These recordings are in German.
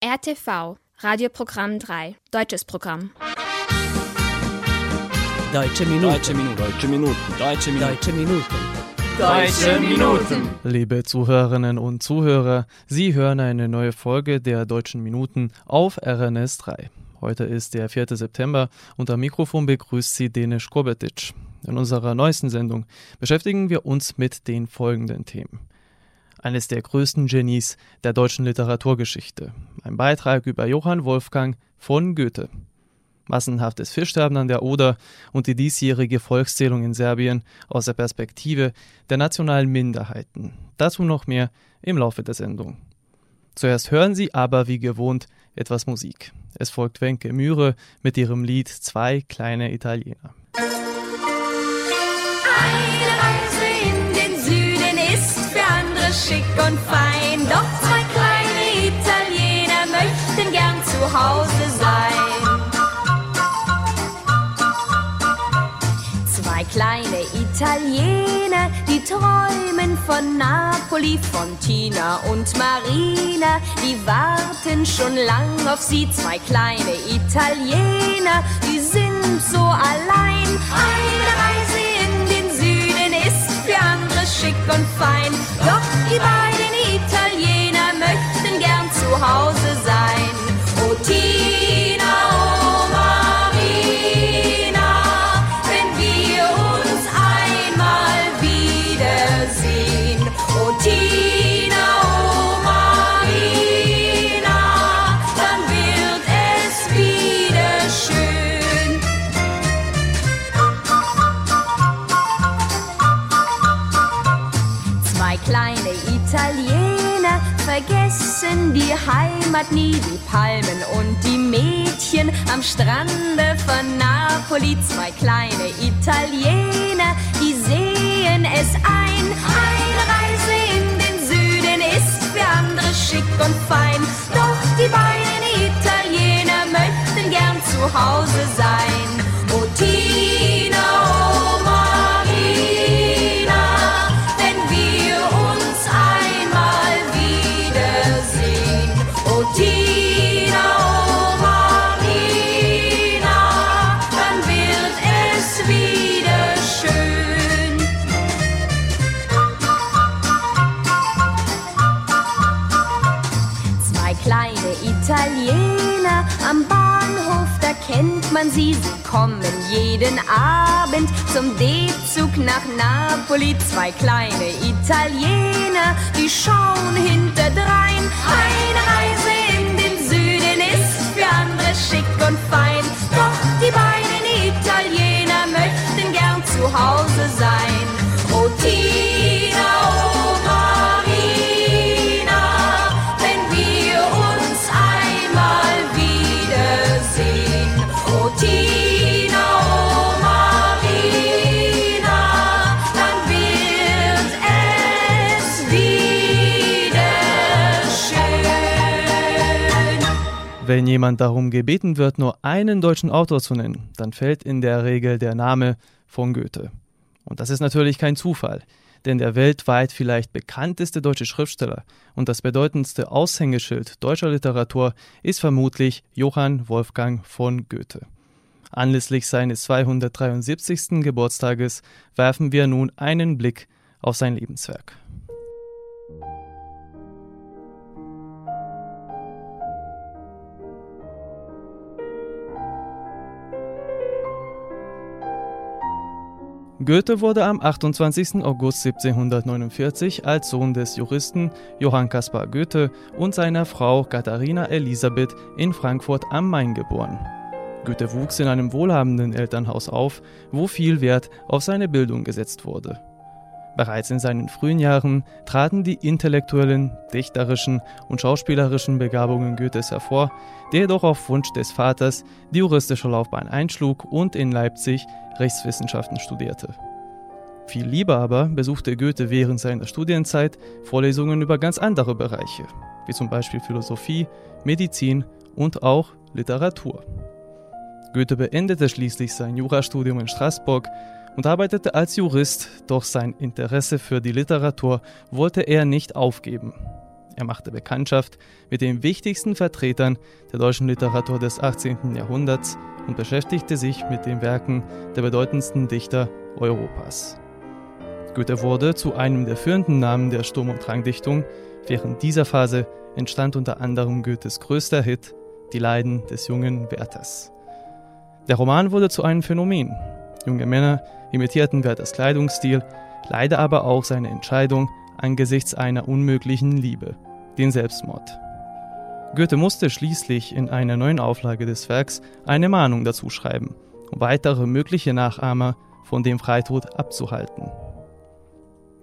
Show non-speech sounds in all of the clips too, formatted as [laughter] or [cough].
RTV, Radioprogramm 3, deutsches Programm. Deutsche Minuten. Deutsche Minuten. Deutsche Minuten. Deutsche Minuten. Deutsche Minuten. Deutsche Minuten. Liebe Zuhörerinnen und Zuhörer, Sie hören eine neue Folge der Deutschen Minuten auf RNS 3. Heute ist der 4. September und am Mikrofon begrüßt Sie Denisch Kobetic. In unserer neuesten Sendung beschäftigen wir uns mit den folgenden Themen. Eines der größten Genies der deutschen Literaturgeschichte. Ein Beitrag über Johann Wolfgang von Goethe. Massenhaftes Fischsterben an der Oder und die diesjährige Volkszählung in Serbien aus der Perspektive der nationalen Minderheiten. Dazu noch mehr im Laufe der Sendung. Zuerst hören Sie aber wie gewohnt etwas Musik. Es folgt Wenke Mühre mit ihrem Lied Zwei kleine Italiener. Eine Italiener, die träumen von Napoli, von Tina und Marina. Die warten schon lang auf sie, zwei kleine Italiener, die sind so allein. Eine Reise in den Süden ist für andere schick und fein. Doch die beiden vergessen die Heimat nie, die Palmen und die Mädchen am Strande von Napoli. Zwei kleine Italiener, die sehen es ein. Eine Reise in den Süden ist für andere schick und fein. Doch die beiden Italiener möchten gern zu Hause sein. Oh kennt man sie. Sie kommen jeden Abend zum D-Zug nach Napoli. Zwei kleine Italiener, die schauen hinterdrein. Eine Reise in den Süden ist für andere schick und fein. Doch die beiden Italiener möchten gern zu Hause sein. Oh Wenn jemand darum gebeten wird, nur einen deutschen Autor zu nennen, dann fällt in der Regel der Name von Goethe. Und das ist natürlich kein Zufall, denn der weltweit vielleicht bekannteste deutsche Schriftsteller und das bedeutendste Aushängeschild deutscher Literatur ist vermutlich Johann Wolfgang von Goethe. Anlässlich seines 273. Geburtstages werfen wir nun einen Blick auf sein Lebenswerk. Goethe wurde am 28. August 1749 als Sohn des Juristen Johann Caspar Goethe und seiner Frau Katharina Elisabeth in Frankfurt am Main geboren. Goethe wuchs in einem wohlhabenden Elternhaus auf, wo viel Wert auf seine Bildung gesetzt wurde. Bereits in seinen frühen Jahren traten die intellektuellen, dichterischen und schauspielerischen Begabungen Goethes hervor, der jedoch auf Wunsch des Vaters die juristische Laufbahn einschlug und in Leipzig Rechtswissenschaften studierte. Viel lieber aber besuchte Goethe während seiner Studienzeit Vorlesungen über ganz andere Bereiche, wie zum Beispiel Philosophie, Medizin und auch Literatur. Goethe beendete schließlich sein Jurastudium in Straßburg und arbeitete als Jurist, doch sein Interesse für die Literatur wollte er nicht aufgeben. Er machte Bekanntschaft mit den wichtigsten Vertretern der deutschen Literatur des 18. Jahrhunderts und beschäftigte sich mit den Werken der bedeutendsten Dichter Europas. Goethe wurde zu einem der führenden Namen der Sturm- und Drangdichtung. Während dieser Phase entstand unter anderem Goethes größter Hit Die Leiden des jungen Werthers. Der Roman wurde zu einem Phänomen. Junge Männer imitierten Werthers Kleidungsstil, leider aber auch seine Entscheidung angesichts einer unmöglichen Liebe, den Selbstmord. Goethe musste schließlich in einer neuen Auflage des Werks eine Mahnung dazu schreiben, um weitere mögliche Nachahmer von dem Freitod abzuhalten.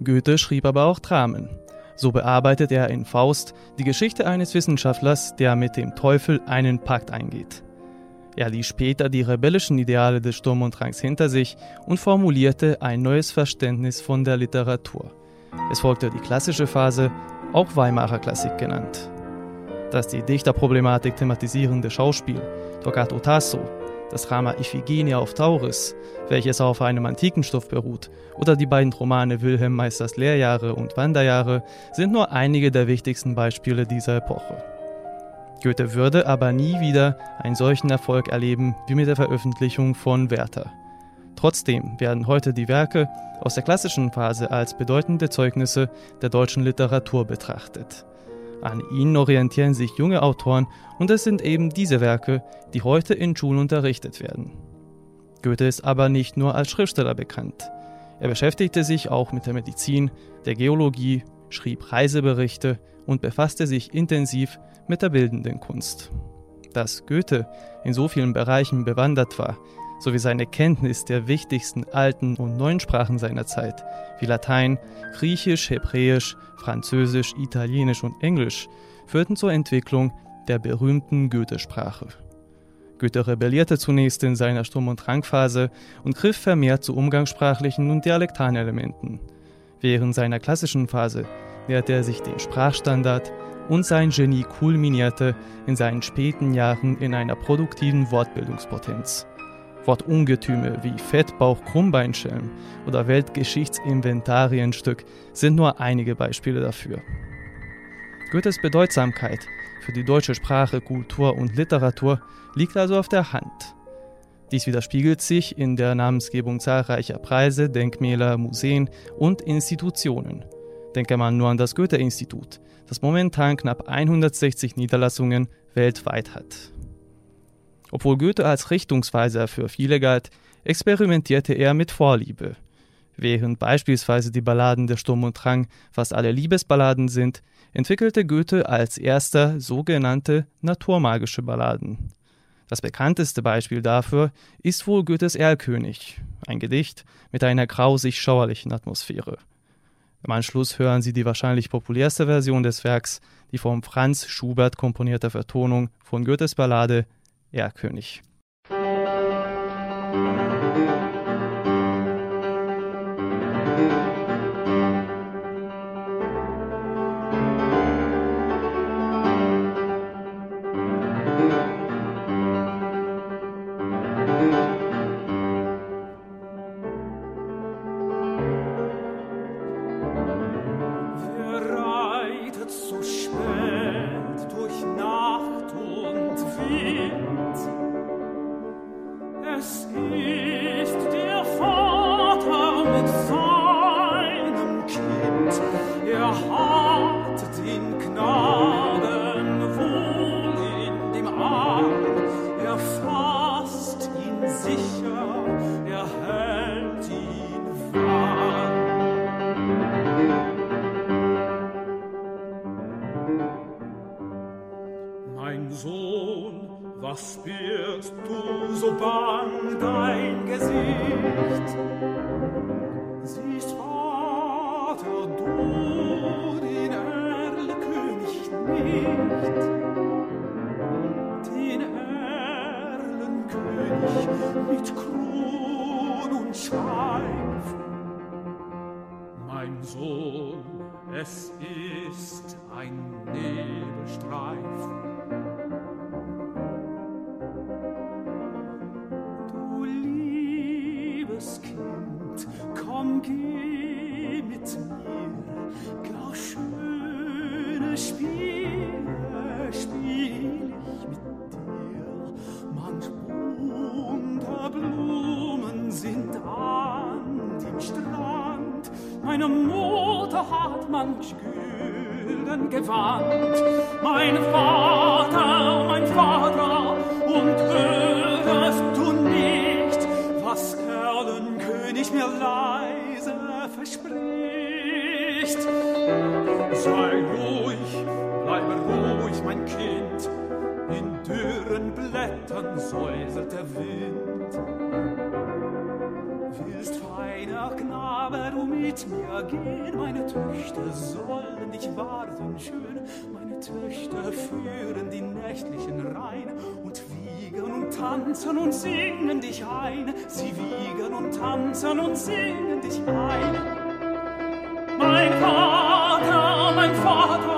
Goethe schrieb aber auch Dramen. So bearbeitet er in Faust die Geschichte eines Wissenschaftlers, der mit dem Teufel einen Pakt eingeht. Er ließ später die rebellischen Ideale des Sturm und Drangs hinter sich und formulierte ein neues Verständnis von der Literatur. Es folgte die klassische Phase, auch Weimarer Klassik genannt. Das die Dichterproblematik thematisierende Schauspiel Torquato Tasso, das Drama Iphigenia auf Tauris, welches auf einem antiken Stoff beruht, oder die beiden Romane Wilhelm Meisters Lehrjahre und Wanderjahre sind nur einige der wichtigsten Beispiele dieser Epoche. Goethe würde aber nie wieder einen solchen Erfolg erleben wie mit der Veröffentlichung von Werther. Trotzdem werden heute die Werke aus der klassischen Phase als bedeutende Zeugnisse der deutschen Literatur betrachtet. An ihnen orientieren sich junge Autoren und es sind eben diese Werke, die heute in Schulen unterrichtet werden. Goethe ist aber nicht nur als Schriftsteller bekannt. Er beschäftigte sich auch mit der Medizin, der Geologie, schrieb Reiseberichte und befasste sich intensiv mit der bildenden Kunst. Dass Goethe in so vielen Bereichen bewandert war, sowie seine Kenntnis der wichtigsten alten und neuen Sprachen seiner Zeit, wie Latein, Griechisch, Hebräisch, Französisch, Italienisch und Englisch, führten zur Entwicklung der berühmten Goethe-Sprache. Goethe rebellierte zunächst in seiner Sturm- und Drangphase und griff vermehrt zu umgangssprachlichen und dialektalen Elementen. Während seiner klassischen Phase näherte er sich dem Sprachstandard und sein Genie kulminierte in seinen späten Jahren in einer produktiven Wortbildungspotenz. Wortungetüme wie Fettbauch Krummbeinschelm oder Weltgeschichtsinventarienstück sind nur einige Beispiele dafür. Goethes Bedeutsamkeit für die deutsche Sprache, Kultur und Literatur liegt also auf der Hand. Dies widerspiegelt sich in der Namensgebung zahlreicher Preise, Denkmäler, Museen und Institutionen. Denke man nur an das Goethe-Institut, das momentan knapp 160 Niederlassungen weltweit hat. Obwohl Goethe als Richtungsweiser für viele galt, experimentierte er mit Vorliebe. Während beispielsweise die Balladen der Sturm und Drang fast alle Liebesballaden sind, entwickelte Goethe als erster sogenannte naturmagische Balladen. Das bekannteste Beispiel dafür ist wohl Goethes Erlkönig, ein Gedicht mit einer grausig schauerlichen Atmosphäre. Im Anschluss hören Sie die wahrscheinlich populärste Version des Werks, die vom Franz Schubert komponierte Vertonung von Goethes Ballade Erlkönig. geh mit mir, gar schöne Spiele. Manch gülden gewandt. Mein Vater, mein Vater, und hörst du nicht, was Erlenkönig mir leise verspricht? Sei ruhig, bleibe ruhig, mein Kind, in dürren Blättern säuselt der Wind willst, feiner Knabe, mit mir gehen. Meine Töchter sollen dich warten schön. Meine Töchter führen die nächtlichen Rhein und wiegen und tanzen und singen dich ein. Sie wiegen und tanzen und singen dich ein. Mein Vater, mein Vater,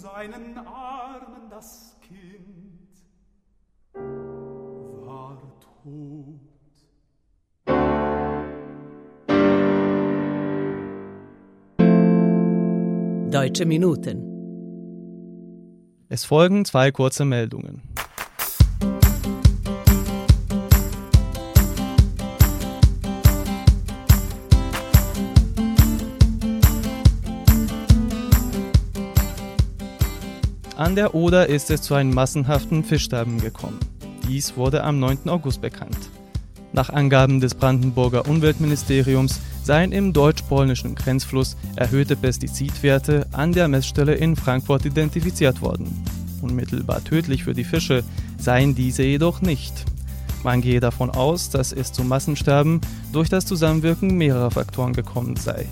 seinen Armen das Kind war tot. Deutsche Minuten. Es folgen zwei kurze Meldungen. An der Oder ist es zu einem massenhaften Fischsterben gekommen. Dies wurde am 9. August bekannt. Nach Angaben des Brandenburger Umweltministeriums seien im deutsch-polnischen Grenzfluss erhöhte Pestizidwerte an der Messstelle in Frankfurt identifiziert worden. Unmittelbar tödlich für die Fische seien diese jedoch nicht. Man gehe davon aus, dass es zum Massensterben durch das Zusammenwirken mehrerer Faktoren gekommen sei.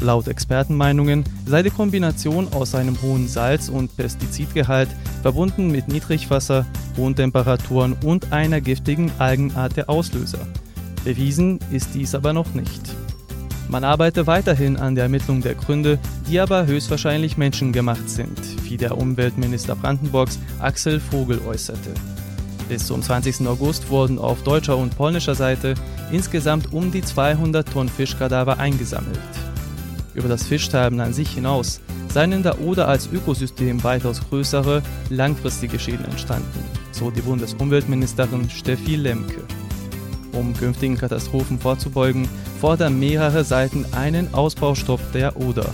Laut Expertenmeinungen sei die Kombination aus einem hohen Salz- und Pestizidgehalt verbunden mit Niedrigwasser, hohen Temperaturen und einer giftigen Algenart der Auslöser. Bewiesen ist dies aber noch nicht. Man arbeite weiterhin an der Ermittlung der Gründe, die aber höchstwahrscheinlich menschengemacht sind, wie der Umweltminister Brandenburgs Axel Vogel äußerte. Bis zum 20. August wurden auf deutscher und polnischer Seite insgesamt um die 200 Tonnen Fischkadaver eingesammelt. Über das Fischsterben an sich hinaus seien in der Oder als Ökosystem weitaus größere, langfristige Schäden entstanden, so die Bundesumweltministerin Steffi Lemke. Um künftigen Katastrophen vorzubeugen, fordern mehrere Seiten einen Ausbaustopp der Oder.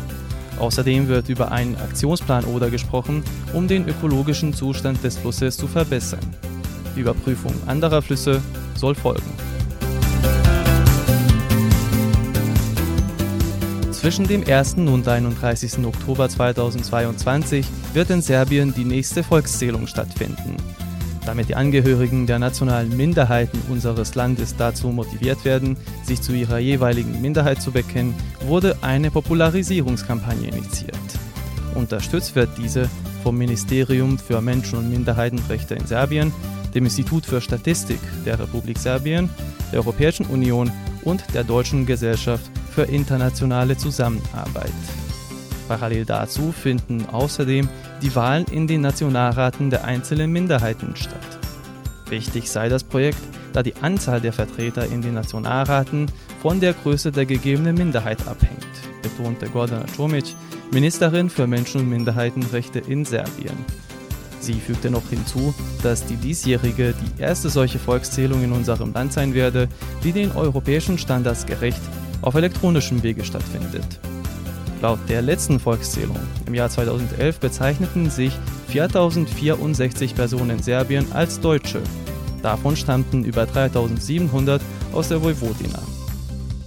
Außerdem wird über einen Aktionsplan Oder gesprochen, um den ökologischen Zustand des Flusses zu verbessern. Die Überprüfung anderer Flüsse soll folgen. Zwischen dem 1. und 31. Oktober 2022 wird in Serbien die nächste Volkszählung stattfinden. Damit die Angehörigen der nationalen Minderheiten unseres Landes dazu motiviert werden, sich zu ihrer jeweiligen Minderheit zu bekennen, wurde eine Popularisierungskampagne initiiert. Unterstützt wird diese vom Ministerium für Menschen- und Minderheitenrechte in Serbien, dem Institut für Statistik der Republik Serbien, der Europäischen Union und der Deutschen Gesellschaft für internationale Zusammenarbeit. Parallel dazu finden außerdem die Wahlen in den Nationalraten der einzelnen Minderheiten statt. Wichtig sei das Projekt, da die Anzahl der Vertreter in den Nationalraten von der Größe der gegebenen Minderheit abhängt, betonte Gordana Comic, Ministerin für Menschen- und Minderheitenrechte in Serbien. Sie fügte noch hinzu, dass die diesjährige die erste solche Volkszählung in unserem Land sein werde, die den europäischen Standards gerecht auf elektronischem Wege stattfindet. Laut der letzten Volkszählung im Jahr 2011 bezeichneten sich 4064 Personen in Serbien als Deutsche. Davon stammten über 3700 aus der Vojvodina.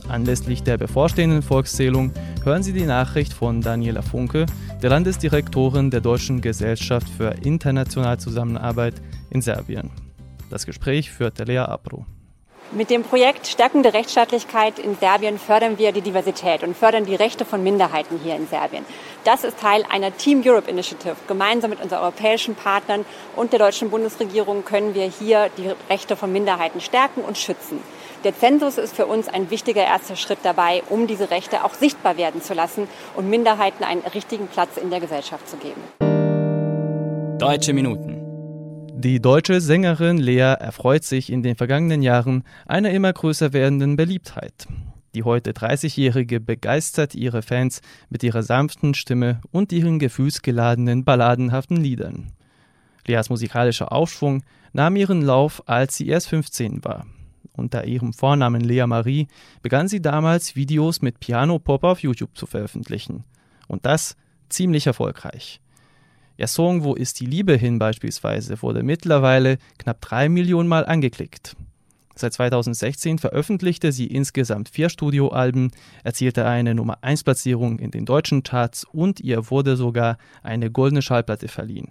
Anlässlich der bevorstehenden Volkszählung hören Sie die Nachricht von Daniela Funke, der Landesdirektorin der Deutschen Gesellschaft für internationale Zusammenarbeit in Serbien. Das Gespräch führte Lea Apro. Mit dem Projekt Stärkende Rechtsstaatlichkeit in Serbien fördern wir die Diversität und fördern die Rechte von Minderheiten hier in Serbien. Das ist Teil einer Team Europe Initiative. Gemeinsam mit unseren europäischen Partnern und der deutschen Bundesregierung können wir hier die Rechte von Minderheiten stärken und schützen. Der Zensus ist für uns ein wichtiger erster Schritt dabei, um diese Rechte auch sichtbar werden zu lassen und Minderheiten einen richtigen Platz in der Gesellschaft zu geben. Deutsche Minuten. Die deutsche Sängerin Lea erfreut sich in den vergangenen Jahren einer immer größer werdenden Beliebtheit. Die heute 30-Jährige begeistert ihre Fans mit ihrer sanften Stimme und ihren gefühlsgeladenen, balladenhaften Liedern. Leas musikalischer Aufschwung nahm ihren Lauf, als sie erst 15 war. Unter ihrem Vornamen Lea Marie begann sie damals Videos mit Piano-Pop auf YouTube zu veröffentlichen. Und das ziemlich erfolgreich. Ihr Song Wo ist die Liebe hin beispielsweise wurde mittlerweile knapp drei Millionen Mal angeklickt. Seit 2016 veröffentlichte sie insgesamt vier Studioalben, erzielte eine Nummer 1 Platzierung in den deutschen Charts und ihr wurde sogar eine goldene Schallplatte verliehen.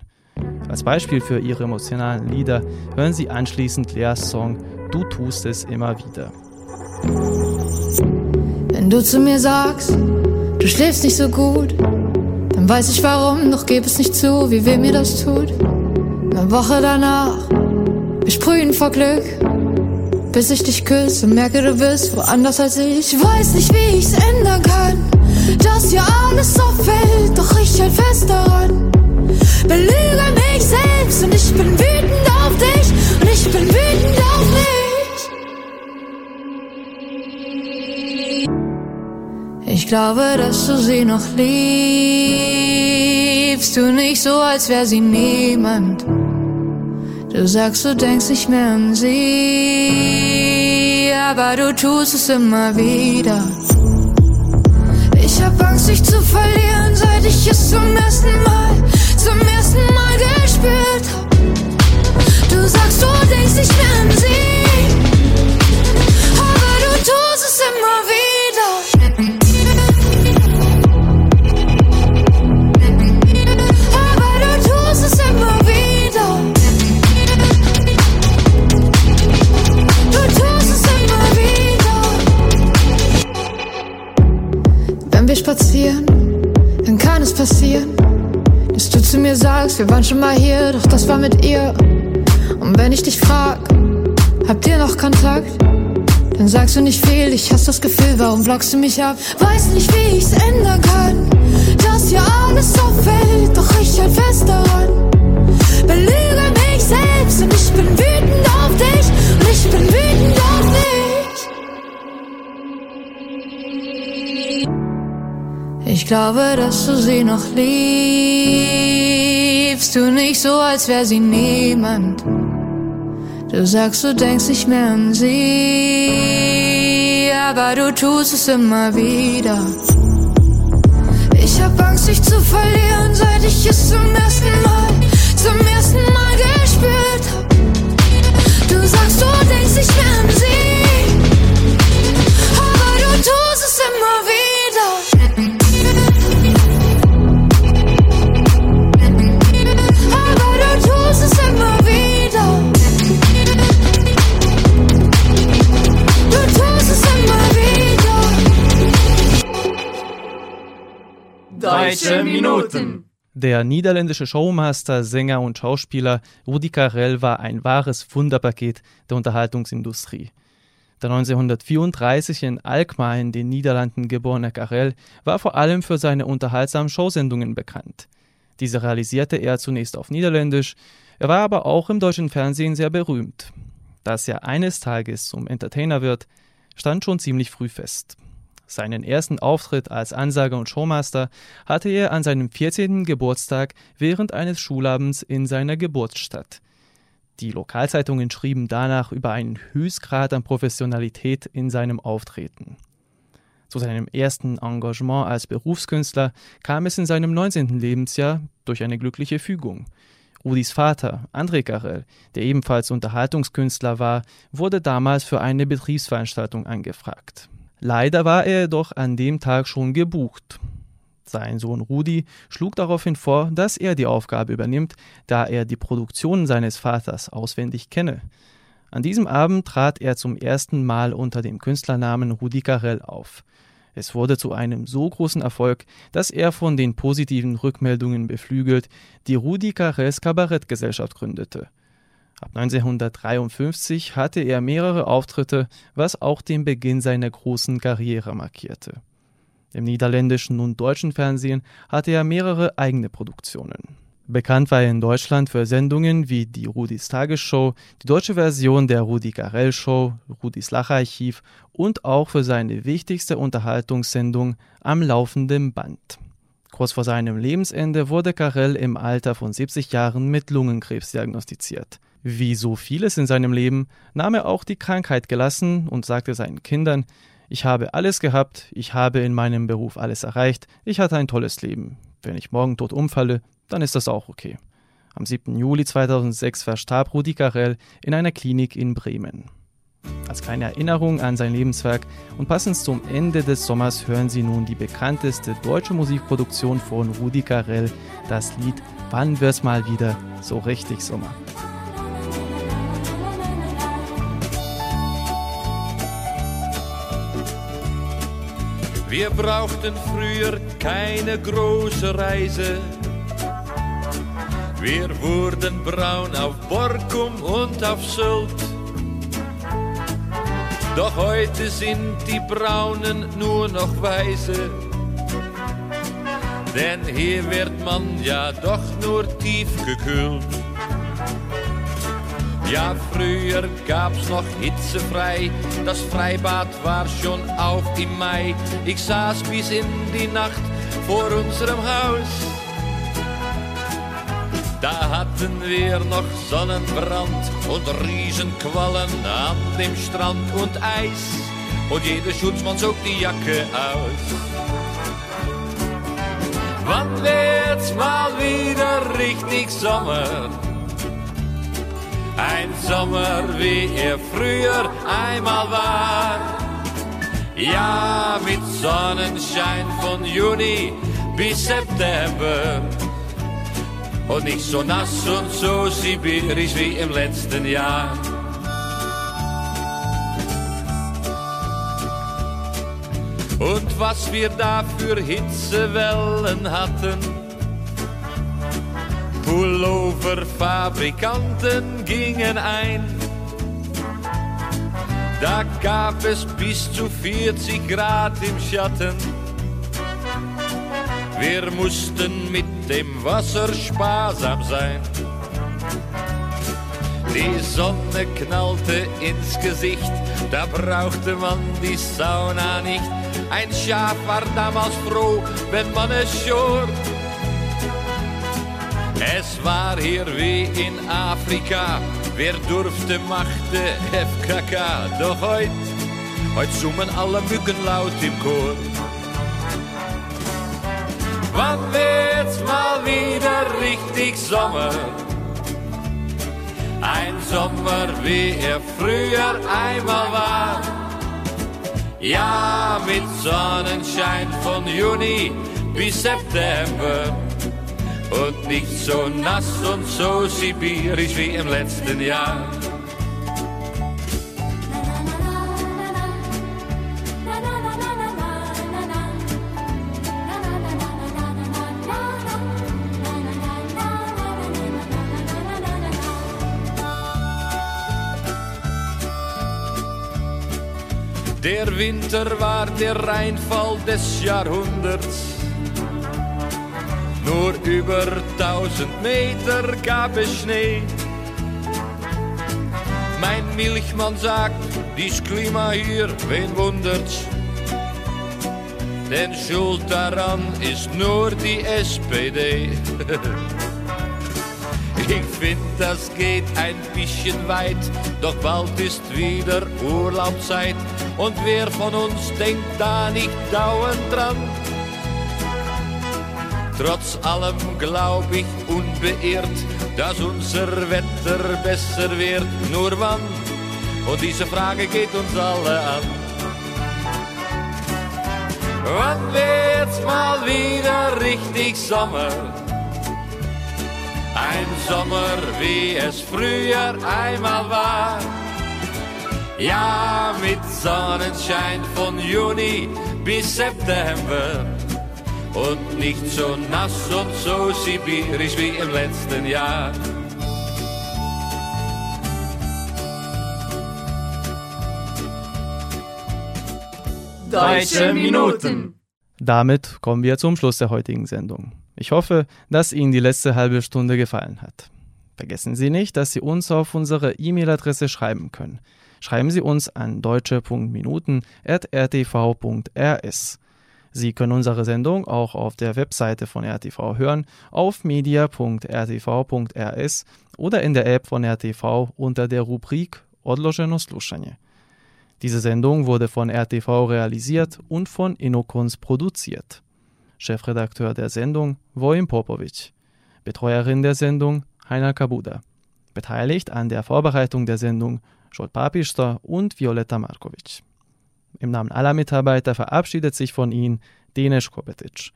Als Beispiel für ihre emotionalen Lieder hören Sie anschließend Leas Song Du tust es immer wieder. Wenn du zu mir sagst, du schläfst nicht so gut, dann weiß ich warum, doch gib es nicht zu, wie weh mir das tut. Eine Woche danach, wir sprühen vor Glück, bis ich dich küsse und merke, du bist woanders als ich. Ich weiß nicht, wie ich's ändern kann, dass hier alles auffällt, doch ich halt fest daran. Belüge mich selbst und ich bin wütend auf dich und ich bin wütend auf mich. Ich glaube, dass du sie noch liebst, du nicht so, als wäre sie niemand. Du sagst, du denkst nicht mehr an sie, aber du tust es immer wieder. Ich hab Angst, dich zu verlieren, seit ich es zum ersten Mal zum ersten Mal gespürt hab. Du sagst, du denkst nicht mehr an sie, wir waren schon mal hier, doch das war mit ihr. Und wenn ich dich frag, habt ihr noch Kontakt? Dann sagst du nicht viel, ich hasse das Gefühl, warum blockst du mich ab? Weiß nicht, wie ich's ändern kann, dass hier alles so fällt, doch ich halt fest daran. Belüge mich selbst und ich bin wütend auf dich und ich bin wütend auf dich. Ich glaube, dass du sie noch liebst, du nicht so, als wäre sie niemand. Du sagst, du denkst nicht mehr an sie, aber du tust es immer wieder. Ich hab Angst, dich zu verlieren, seit ich es zum ersten Mal, zum ersten Mal gespürt hab. Du sagst, du denkst nicht mehr an sie, Deutsche Minuten. Der niederländische Showmaster, Sänger und Schauspieler Rudi Carell war ein wahres Wunderpaket der Unterhaltungsindustrie. Der 1934 in Alkmaar in den Niederlanden geborene Carell war vor allem für seine unterhaltsamen Showsendungen bekannt. Diese realisierte er zunächst auf Niederländisch, er war aber auch im deutschen Fernsehen sehr berühmt. Dass er eines Tages zum Entertainer wird, stand schon ziemlich früh fest. Seinen ersten Auftritt als Ansager und Showmaster hatte er an seinem 14. Geburtstag während eines Schulabends in seiner Geburtsstadt. Die Lokalzeitungen schrieben danach über einen Höchstgrad an Professionalität in seinem Auftreten. Zu seinem ersten Engagement als Berufskünstler kam es in seinem 19. Lebensjahr durch eine glückliche Fügung. Rudis Vater, André Carrel, der ebenfalls Unterhaltungskünstler war, wurde damals für eine Betriebsveranstaltung angefragt. Leider war er jedoch an dem Tag schon gebucht. Sein Sohn Rudi schlug daraufhin vor, dass er die Aufgabe übernimmt, da er die Produktion seines Vaters auswendig kenne. An diesem Abend trat er zum ersten Mal unter dem Künstlernamen Rudi Carrel auf. Es wurde zu einem so großen Erfolg, dass er von den positiven Rückmeldungen beflügelt die Rudi Carrels Kabarettgesellschaft gründete. Ab 1953 hatte er mehrere Auftritte, was auch den Beginn seiner großen Karriere markierte. Im niederländischen und deutschen Fernsehen hatte er mehrere eigene Produktionen. Bekannt war er in Deutschland für Sendungen wie die Rudis Tagesshow, die deutsche Version der Rudi Carell Show, Rudis Lacharchiv und auch für seine wichtigste Unterhaltungssendung Am laufenden Band. Kurz vor seinem Lebensende wurde Carell im Alter von 70 Jahren mit Lungenkrebs diagnostiziert. Wie so vieles in seinem Leben nahm er auch die Krankheit gelassen und sagte seinen Kindern, ich habe alles gehabt, ich habe in meinem Beruf alles erreicht, ich hatte ein tolles Leben. Wenn ich morgen tot umfalle, dann ist das auch okay. Am 7. Juli 2006 verstarb Rudi Carell in einer Klinik in Bremen. Als kleine Erinnerung an sein Lebenswerk und passend zum Ende des Sommers hören Sie nun die bekannteste deutsche Musikproduktion von Rudi Carell, das Lied Wann wird's mal wieder so richtig Sommer. Wir brauchten früher keine große Reise wir wurden braun auf Borkum und auf Sylt. Doch heute sind die Braunen nur noch Weiße. Denn hier wird man ja doch nur tief gekühlt. Ja, früher gab's noch hitzefrei, das Freibad war schon auf im Mai. Ich saß bis in die Nacht vor unserem Haus da hatten wir noch Sonnenbrand und Riesenquallen an dem Strand und Eis. Und jeder Schutzmann zog die Jacke aus. Wann wird's mal wieder richtig Sommer? Ein Sommer, wie er früher einmal war. Ja, mit Sonnenschein von Juni bis September und nicht so nass und so sibirisch wie im letzten Jahr. Und was wir da für Hitzewellen hatten, Pulloverfabrikanten gingen ein. Da gab es bis zu 40 Grad im Schatten. Wir mussten mit dem Wasser sparsam sein. Die Sonne knallte ins Gesicht, da brauchte man die Sauna nicht. Ein Schaf war damals froh, wenn man es schor. Es war hier wie in Afrika, wer durfte, machte FKK. Doch heut, heut summen alle Mücken laut im Chor. Wann wird's mal wieder richtig Sommer? Ein Sommer, wie er früher einmal war. Ja, mit Sonnenschein von Juni bis September. Und nicht so nass und so sibirisch wie im letzten Jahr. Der Winter war der Reinfall des Jahrhunderts. Nur über tausend Meter gab es Schnee. Mein Milchmann sagt, dies Klima hier, wen wundert's? Denn schuld daran ist nur die SPD. [laughs] Ich find, das geht ein bisschen weit, doch bald ist wieder Urlaubzeit. Und wer von uns denkt da nicht dauernd dran? Trotz allem glaub ich unbeirrt, dass unser Wetter besser wird. Nur wann? Und diese Frage geht uns alle an. Wann wird's mal wieder richtig Sommer? Ein Sommer, wie es früher einmal war. Ja, mit Sonnenschein von Juni bis September. Und nicht so nass und so sibirisch wie im letzten Jahr. Deutsche Minuten. Damit kommen wir zum Schluss der heutigen Sendung. Ich hoffe, dass Ihnen die letzte halbe Stunde gefallen hat. Vergessen Sie nicht, dass Sie uns auf unsere E-Mail-Adresse schreiben können. Schreiben Sie uns an deutsche.minuten.rtv.rs. Sie können unsere Sendung auch auf der Webseite von RTV hören, auf media.rtv.rs oder in der App von RTV unter der Rubrik Odloženo slušanje. Diese Sendung wurde von RTV realisiert und von Inokons produziert. Chefredakteur der Sendung Vojin Popovic. Betreuerin der Sendung Heiner Kabuda. Beteiligt an der Vorbereitung der Sendung Scholt Papister und Violetta Markovic. Im Namen aller Mitarbeiter verabschiedet sich von Ihnen Denis Kobetic.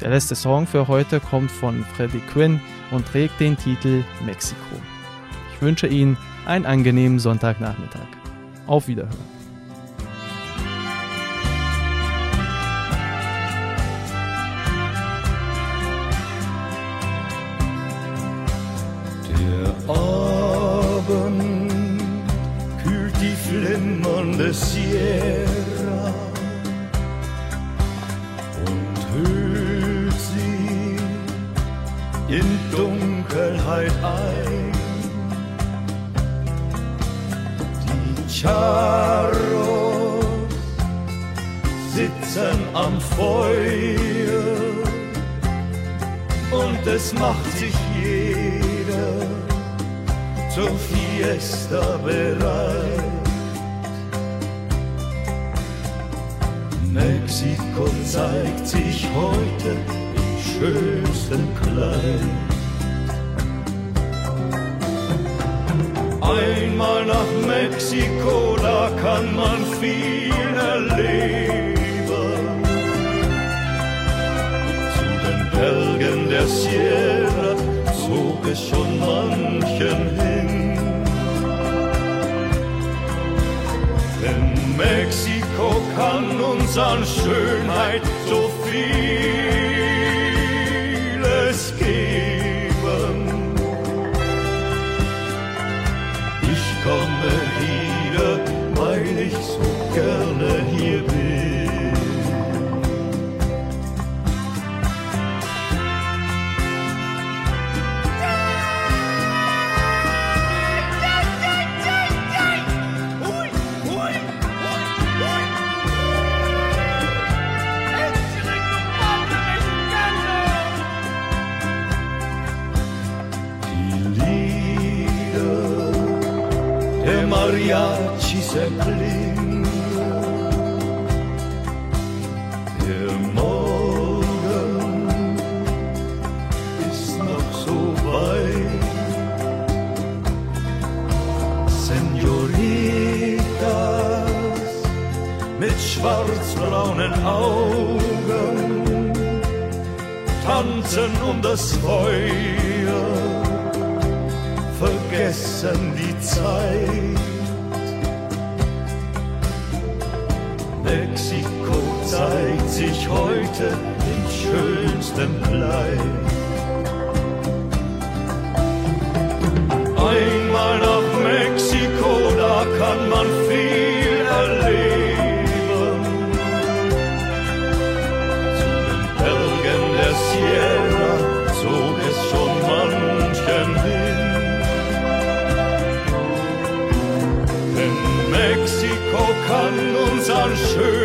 Der letzte Song für heute kommt von Freddie Quinn und trägt den Titel Mexiko. Ich wünsche Ihnen einen angenehmen Sonntagnachmittag. Auf Wiederhören. In Dunkelheit ein. Die Charros sitzen am Feuer und es macht sich jeder zur Fiesta bereit. Mexiko zeigt sich heute schönsten Kleid. Einmal nach Mexiko, da kann man viel erleben. Zu den Bergen der Sierra zog es schon manchen hin. Denn Mexiko kann uns an Schönheit so vieles Der Morgen ist noch so weit. Senoritas mit schwarzbraunen Augen tanzen um das Feuer vergessen die Zeit. Mexiko zeigt sich heute im schönsten Kleid. Einmal nach Mexiko, da kann man viel kann uns an Schönheit